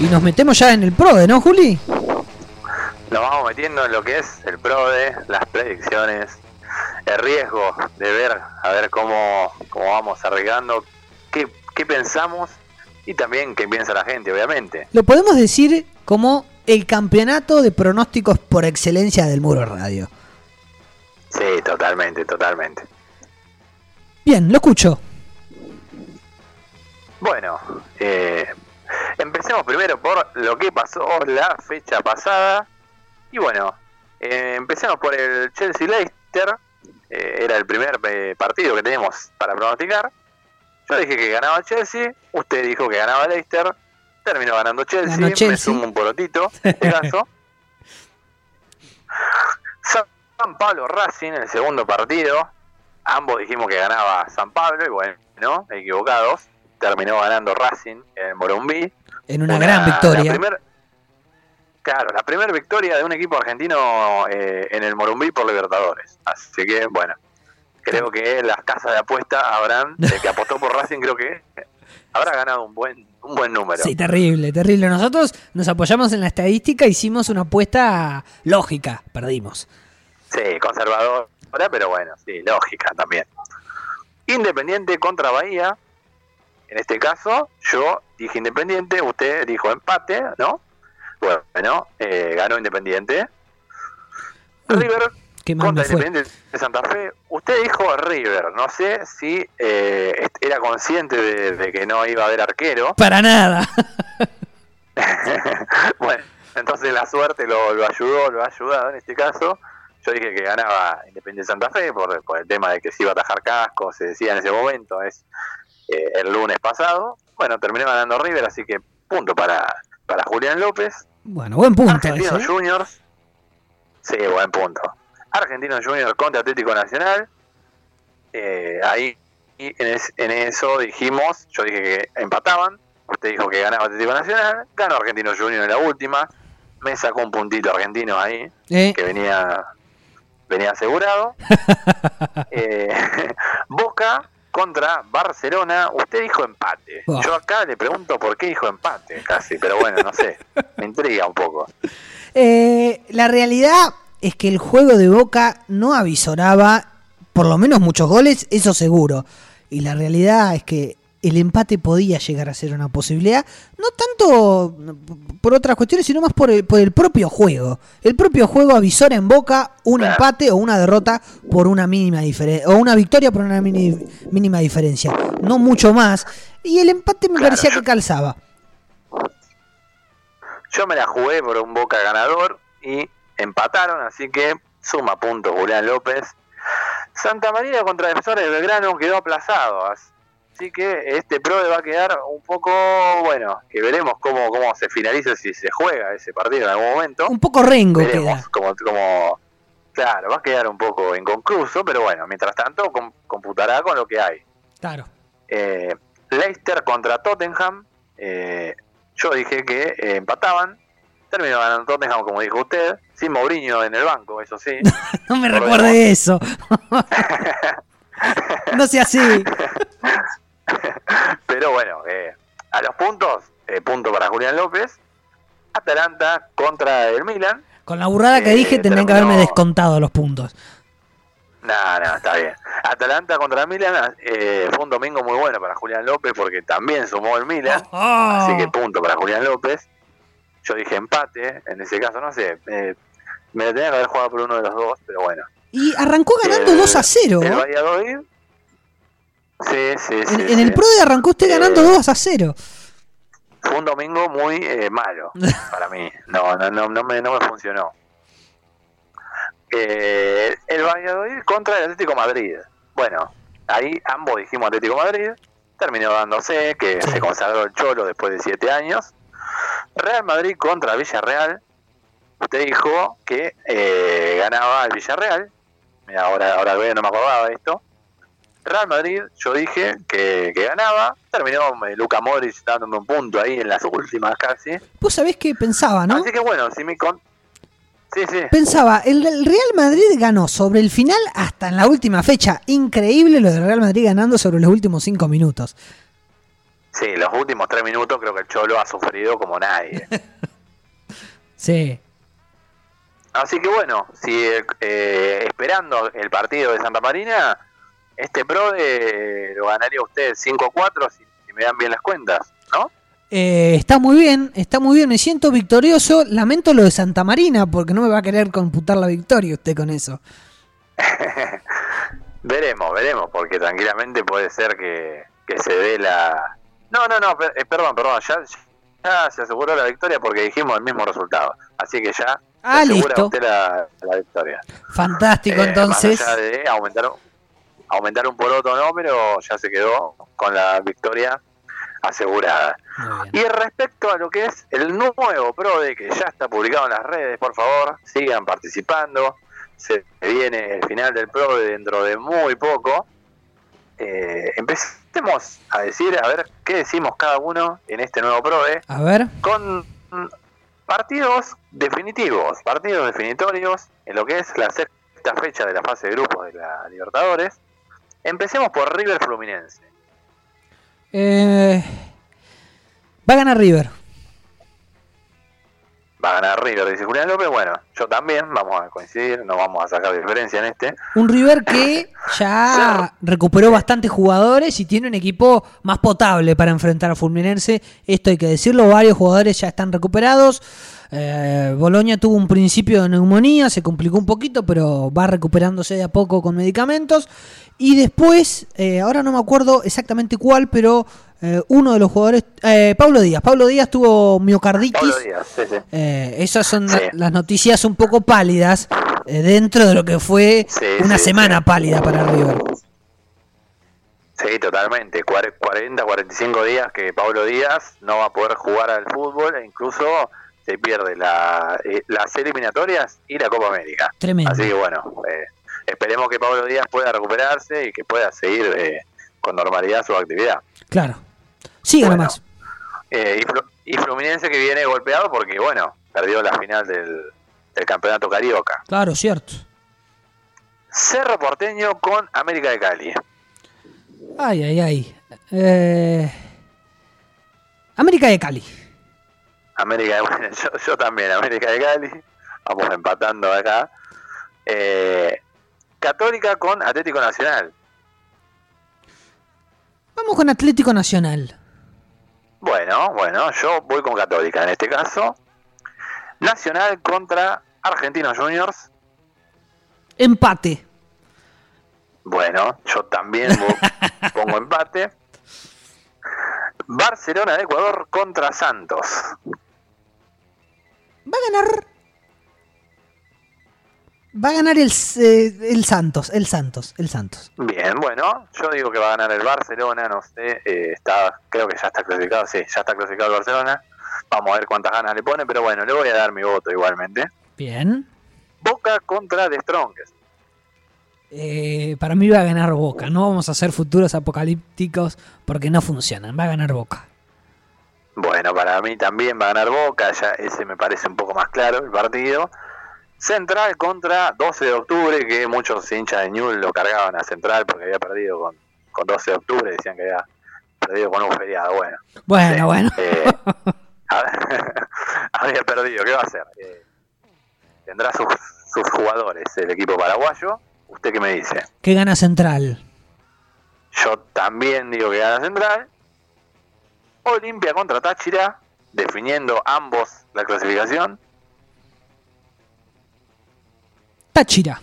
Y nos metemos ya en el PRODE, ¿no, Juli? Nos vamos metiendo en lo que es el PRODE, las predicciones, el riesgo de ver, a ver cómo, cómo vamos arriesgando, qué, qué pensamos y también qué piensa la gente, obviamente. Lo podemos decir como el campeonato de pronósticos por excelencia del Muro Radio. Sí, totalmente, totalmente. Bien, lo escucho. Bueno, eh, empecemos primero por lo que pasó la fecha pasada. Y bueno, eh, empecemos por el Chelsea-Leicester. Eh, era el primer eh, partido que teníamos para pronosticar. Yo dije que ganaba Chelsea, usted dijo que ganaba Leicester, terminó ganando Chelsea, Ganó Chelsea. me sumo un porotito, en este caso. San Pablo Racing, el segundo partido, ambos dijimos que ganaba San Pablo y bueno, equivocados, terminó ganando Racing en Morumbí. En una gran victoria. la primer- claro, la primera victoria de un equipo argentino eh, en el Morumbí por Libertadores. Así que, bueno, creo que las casas de apuesta habrán, el que apostó por Racing, creo que habrá ganado un buen, un buen número. Sí, terrible, terrible. Nosotros nos apoyamos en la estadística, hicimos una apuesta lógica, perdimos. Sí, conservadora, pero bueno, sí, lógica también. Independiente contra Bahía. En este caso, yo dije Independiente, usted dijo empate, ¿no? Bueno, eh, ganó Independiente. River Qué contra. Independiente de Santa Fe. Usted dijo River. No sé si eh, era consciente de, de que no iba a haber arquero. Para nada. bueno, entonces la suerte lo, lo ayudó, lo ha ayudado en este caso. Yo dije que ganaba Independiente Santa Fe por, por el tema de que se iba a atajar casco, se decía en ese momento, es eh, el lunes pasado. Bueno, terminó ganando River, así que punto para, para Julián López. Bueno, buen punto Argentinos ese. ¿eh? Juniors. Sí, buen punto. Argentinos Juniors contra Atlético Nacional. Eh, ahí en, es- en eso dijimos, yo dije que empataban. Usted dijo que ganaba Atlético Nacional. Ganó Argentinos Juniors en la última. Me sacó un puntito argentino ahí, Eh, que venía venía asegurado. Eh, Boca contra Barcelona. Usted dijo empate. Oh. Yo acá le pregunto por qué dijo empate, casi, pero bueno, no sé. Me intriga un poco. eh, la realidad es que el juego de Boca no avisoraba por lo menos muchos goles, eso seguro. Y la realidad es que el empate podía llegar a ser una posibilidad, no tanto por otras cuestiones, sino más por el, por el propio juego. El propio juego avisora en Boca un empate o una derrota por una mínima diferencia, o una victoria por una mini- mínima diferencia, no mucho más. Y el empate me Claro, parecía yo- que calzaba. Yo me la jugué por un Boca ganador y empataron, así que suma puntos Julián López. Santa María contra Defensores de Belgrano quedó aplazado, así que este PRO va a quedar un poco, bueno, que veremos cómo, cómo se finaliza, si se juega ese partido en algún momento. Un poco rengo Veremos queda. como, como, claro, va a quedar un poco inconcluso, pero bueno, mientras tanto com- computará con lo que hay. Claro. Eh, Leicester contra Tottenham. eh, yo dije que eh, empataban. Terminó ganando Tottenham, como dijo usted. Sin Mourinho en el banco, eso sí. No me recuerde eso. no sea así. Pero bueno, eh, a los puntos, eh, punto para Julián López. Atalanta contra el Milan. Con la burrada que Eh, dije tendrían que haberme descontado los puntos. No, no, está bien. Atalanta contra Milan eh, fue un domingo muy bueno para Julián López porque también sumó el Milan. Oh. Así que punto para Julián López. Yo dije empate, en ese caso no sé. eh, me lo tenía que haber jugado por uno de los dos, pero bueno. Y arrancó ganando El- 2 a 0. El Valladolid. Sí, sí, sí. En, en el. PRODE arrancó usted ganando Eh, 2 a 0. Fue un domingo muy eh, malo para mí. No, no, no, no, me, no me funcionó. Eh, el Valladolid contra el Atlético Madrid. Bueno, ahí ambos dijimos Atlético Madrid. Terminó dándose que se consagró el Cholo después de siete años. Real Madrid contra Villarreal. Usted dijo que eh, ganaba el Villarreal. Mira, ahora, ahora no me acordaba de esto. Real Madrid, yo dije que, que ganaba. Terminó eh, Luca Modric dándome un punto ahí en las últimas casi. Vos sabés que pensaba, ¿no? Así que bueno, si mi con... Sí, sí. Pensaba, el, Real Madrid ganó sobre el final hasta en la última fecha. Increíble lo del Real Madrid ganando sobre los últimos 5 minutos. Sí, los últimos tres minutos creo que el Cholo ha sufrido como nadie. sí. Así que bueno, si eh, esperando el partido de Santa Marina, este pro de, lo ganaría usted 5-4 si, si, me dan bien las cuentas, ¿no? Eh, está muy bien, está muy bien, me siento victorioso. Lamento lo de Santa Marina porque no me va a querer computar la victoria usted con eso. veremos, veremos, porque tranquilamente puede ser que, que se dé la... No, no, no, eh, perdón, perdón, ya, ya se aseguró la victoria porque dijimos el mismo resultado. Así que ya Ah, listo. Usted la, la, victoria. Fantástico, eh, entonces. Más allá de aumentar, aumentar un poroto no, pero ya se quedó con la victoria asegurada. Y respecto a lo que es el nuevo PRODE que ya está publicado en las redes, por favor, sigan participando. Se viene el final del PRODE dentro de muy poco. Eh, empecemos a decir, a ver qué decimos cada uno en este nuevo PRODE. A ver. Con partidos definitivos, partidos definitorios en lo que es la sexta fecha de la fase de grupos de la Libertadores. Empecemos por River Fluminense. Eh, va a ganar River. Va a ganar River, dice Julián López. Bueno, yo también, vamos a coincidir, no vamos a sacar diferencia en este. Un River que ya recuperó bastantes jugadores y tiene un equipo más potable para enfrentar a Fulminense. Esto hay que decirlo, varios jugadores ya están recuperados. Eh, Boloña tuvo un principio de neumonía, se complicó un poquito, pero va recuperándose de a poco con medicamentos. Y después, eh, ahora no me acuerdo exactamente cuál, pero eh, uno de los jugadores, eh, Pablo Díaz. Pablo Díaz tuvo miocarditis. Pablo Díaz, sí, sí. Eh, esas son las noticias un poco pálidas eh, dentro de lo que fue una semana pálida para River. Sí, totalmente. 40, 45 días que Pablo Díaz no va a poder jugar al fútbol e incluso se pierde la, las eliminatorias y la Copa América. Tremendo. Así que bueno, esperemos que Pablo Díaz pueda recuperarse y que pueda seguir con normalidad su actividad. Claro. Sí, bueno, más. Eh, y, Fluminense que viene golpeado porque, bueno, perdió la final del, campeonato carioca. Claro, cierto. Cerro Porteño con América de Cali. Ay, ay, ay. Eh, América de Cali. América de bueno, yo, también, América de Cali. Vamos empatando acá. Eh, Católica con Atlético Nacional. Vamos con Atlético Nacional. Bueno, bueno, yo voy con Católica en este caso. Nacional contra Argentinos Juniors. Empate. Bueno, yo también pongo empate. Barcelona de Ecuador contra Santos. Va a ganar Va a ganar el, eh, el Santos, el Santos, el Santos. Bien, bueno, yo digo que va a ganar el Barcelona, no sé, eh, está, creo que ya está clasificado, sí, ya está clasificado el Barcelona. Vamos a ver cuántas ganas le pone, pero bueno, le voy a dar mi voto igualmente. Bien. Boca contra The Strongest. Eh, para mí va a ganar Boca. No vamos a hacer futuros apocalípticos porque no funcionan. Va a ganar Boca. Bueno, para mí también va a ganar Boca. Ya ese me parece un poco más claro el partido. Central contra 12 de octubre, que muchos hinchas de Newell lo cargaban a Central porque había perdido con, con 12 de octubre, decían que había perdido con un feriado. Bueno, bueno, bueno. Eh, había perdido, ¿qué va a hacer? Eh, tendrá sus, sus jugadores el equipo paraguayo. ¿Usted qué me dice? Que gana Central. Yo también digo que gana Central. Olimpia contra Táchira, definiendo ambos la clasificación. Táchira.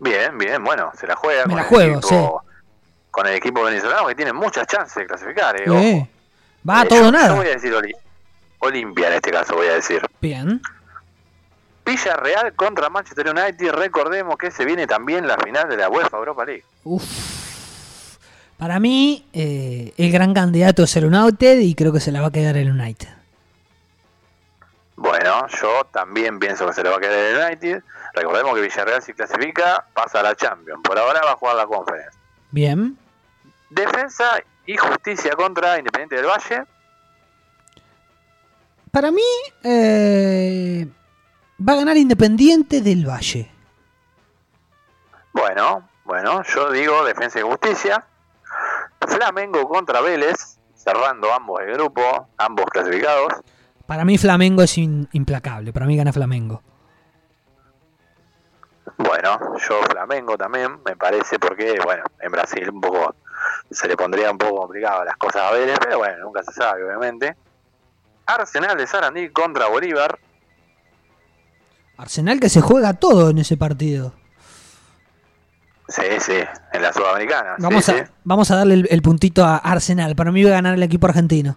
Bien, bien, bueno, se la juega con, la el juego, equipo, con el equipo venezolano que tiene muchas chances de clasificar. Eh, Va a eh, todo nada. Yo voy a decir Olimpia en este caso, voy a decir. Bien. Villarreal contra Manchester United. Recordemos que se viene también la final de la UEFA Europa League. Uf. Para mí, eh, el gran candidato es el United y creo que se la va a quedar el United. Bueno, yo también pienso que se le va a quedar el United. Recordemos que Villarreal si clasifica pasa a la Champions. Por ahora va a jugar la Conference. Bien. Defensa y justicia contra Independiente del Valle. Para mí eh, va a ganar Independiente del Valle. Bueno, bueno, yo digo defensa y justicia. Flamengo contra Vélez, cerrando ambos el grupo, ambos clasificados. Para mí Flamengo es implacable, para mí gana Flamengo. Bueno, yo Flamengo también, me parece, porque, bueno, en Brasil un poco se le pondría un poco complicado las cosas a Vélez, pero bueno, nunca se sabe, obviamente. Arsenal de Sarandí contra Bolívar. Arsenal que se juega todo en ese partido. Sí, sí, en la Sudamericana. Vamos, a, vamos a darle el, puntito a Arsenal. Para mí va a ganar el equipo argentino.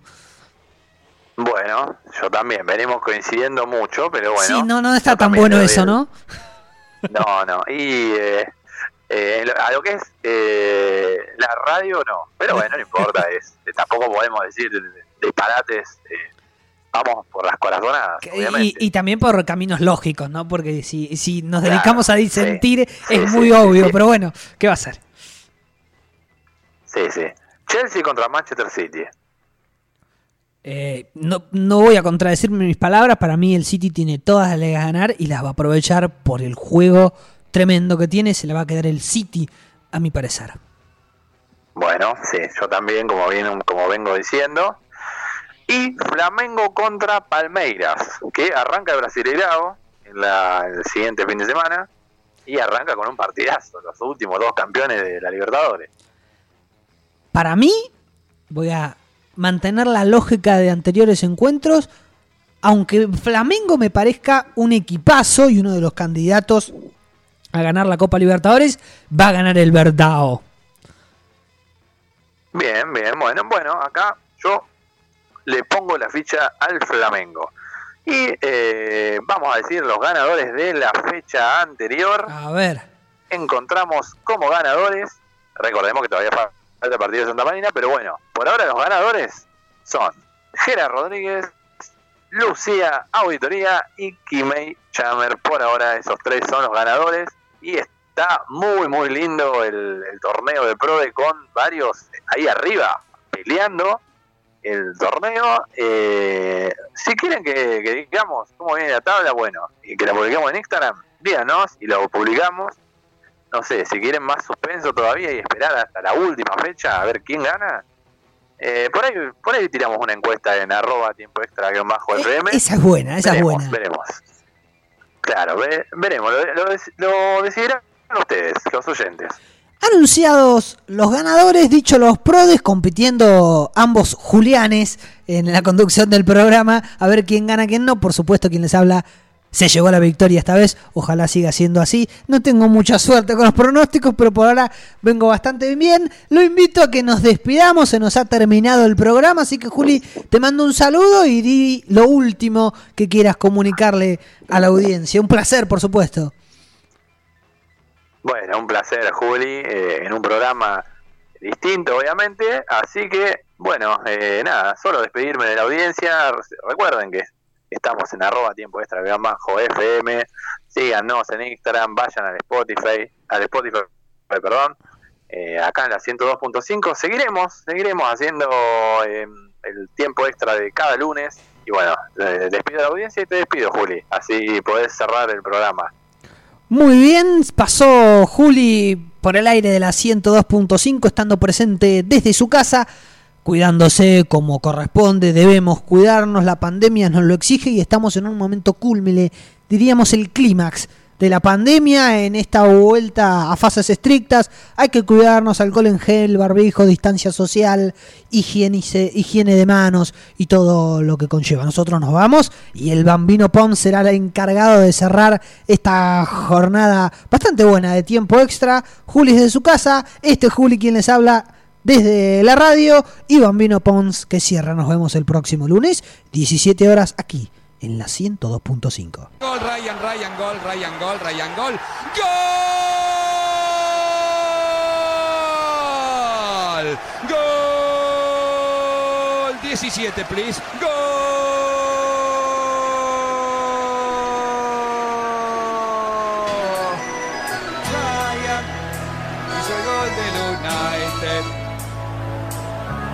Bueno, yo también. Venimos coincidiendo mucho, pero bueno. Sí, no, no está tan bueno eso, ¿no? No, no. Y eh, eh, a lo que es eh, la radio, no. Pero bueno, no importa. es Tampoco podemos decir disparates. vamos por las corazonadas. Y, y, también por caminos lógicos, ¿no? Porque si, si nos dedicamos a disentir es muy obvio. Pero bueno, ¿qué va a ser? Sí, sí. Chelsea contra Manchester City. Eh, no, no, voy a contradecirme mis palabras, para mí el City tiene todas las de ganar y las va a aprovechar por el juego tremendo que tiene, se le va a quedar el City, a mi parecer. Bueno, sí, yo también, como, bien, como vengo diciendo. Y Flamengo contra Palmeiras, que arranca el Brasileirao en, la, el siguiente fin de semana y arranca con un partidazo, los últimos dos campeones de la Libertadores. Para mí, voy a mantener la lógica de anteriores encuentros, aunque Flamengo me parezca un equipazo y uno de los candidatos a ganar la Copa Libertadores, va a ganar el Verdao. Bien, bien, bueno, bueno, acá yo le pongo la ficha al Flamengo. Y eh, vamos a decir los ganadores de la fecha anterior. A ver. Encontramos como ganadores, recordemos que todavía falta el partido de Santa Marina, pero bueno, por ahora los ganadores son Gerard Rodríguez, Lucía Auditoría y Kimei Chamer. Por ahora esos tres son los ganadores y está muy muy lindo el, torneo de Prode con varios ahí arriba peleando el torneo. Eh, si quieren que, que, digamos cómo viene la tabla, bueno, y que la publiquemos en Instagram, díganos y lo publicamos no sé, si quieren más suspenso todavía y esperar hasta la última fecha a ver quién gana, eh, por ahí por ahí tiramos una encuesta en arroba tiempo extra que bajo FM. Esa es buena, esa es buena. Veremos. Claro, veremos, lo, decidirán ustedes, los oyentes. Anunciados los ganadores, dicho los prodes, compitiendo ambos Julianes en la conducción del programa, a ver quién gana, quién no. Por supuesto, quien les habla se llegó a la victoria esta vez, ojalá siga siendo así. No tengo mucha suerte con los pronósticos, pero por ahora vengo bastante bien. Lo invito a que nos despidamos, se nos ha terminado el programa, así que Juli, te mando un saludo y di lo último que quieras comunicarle a la audiencia. Un placer, por supuesto. Bueno, un placer, Juli, eh, en un programa distinto, obviamente. Así que, bueno, eh, nada, solo despedirme de la audiencia. Recuerden que Estamos en arroba tiempo extra bajo FM. Síganos en Instagram, vayan al Spotify, al Spotify, perdón, eh, acá en la 102.5. Seguiremos, seguiremos haciendo eh, el tiempo extra de cada lunes. Y bueno, despido a la audiencia y te despido, Juli. Así podés cerrar el programa. Muy bien, pasó Juli por el aire de la 102.5, estando presente desde su casa cuidándose como corresponde, debemos cuidarnos, la pandemia nos lo exige y estamos en un momento cúlmine, diríamos el clímax de la pandemia en esta vuelta a fases estrictas. Hay que cuidarnos, alcohol en gel, barbijo, distancia social, higiene, de manos y todo lo que conlleva. Nosotros nos vamos y el Bambino Pom será el encargado de cerrar esta jornada bastante buena de tiempo extra. Juli desde su casa, este Juli quien les habla desde la radio y Bambino Pons que cierra. Nos vemos el próximo lunes, 17 horas aquí en la 102.5. Gol, Ryan, Ryan, gol, Ryan, gol, Ryan, gol. ¡Gol! ¡Gol! 17, please. ¡Gol!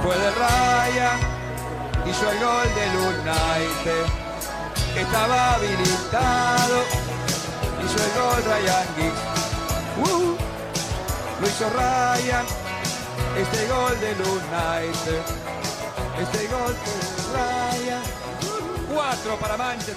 Fue de Ryan, hizo el gol del United, estaba habilitado, hizo el gol Ryan Giggs, uh, lo hizo Ryan, Este gol de United. Este gol de Ryan. Cuatro para Manchester.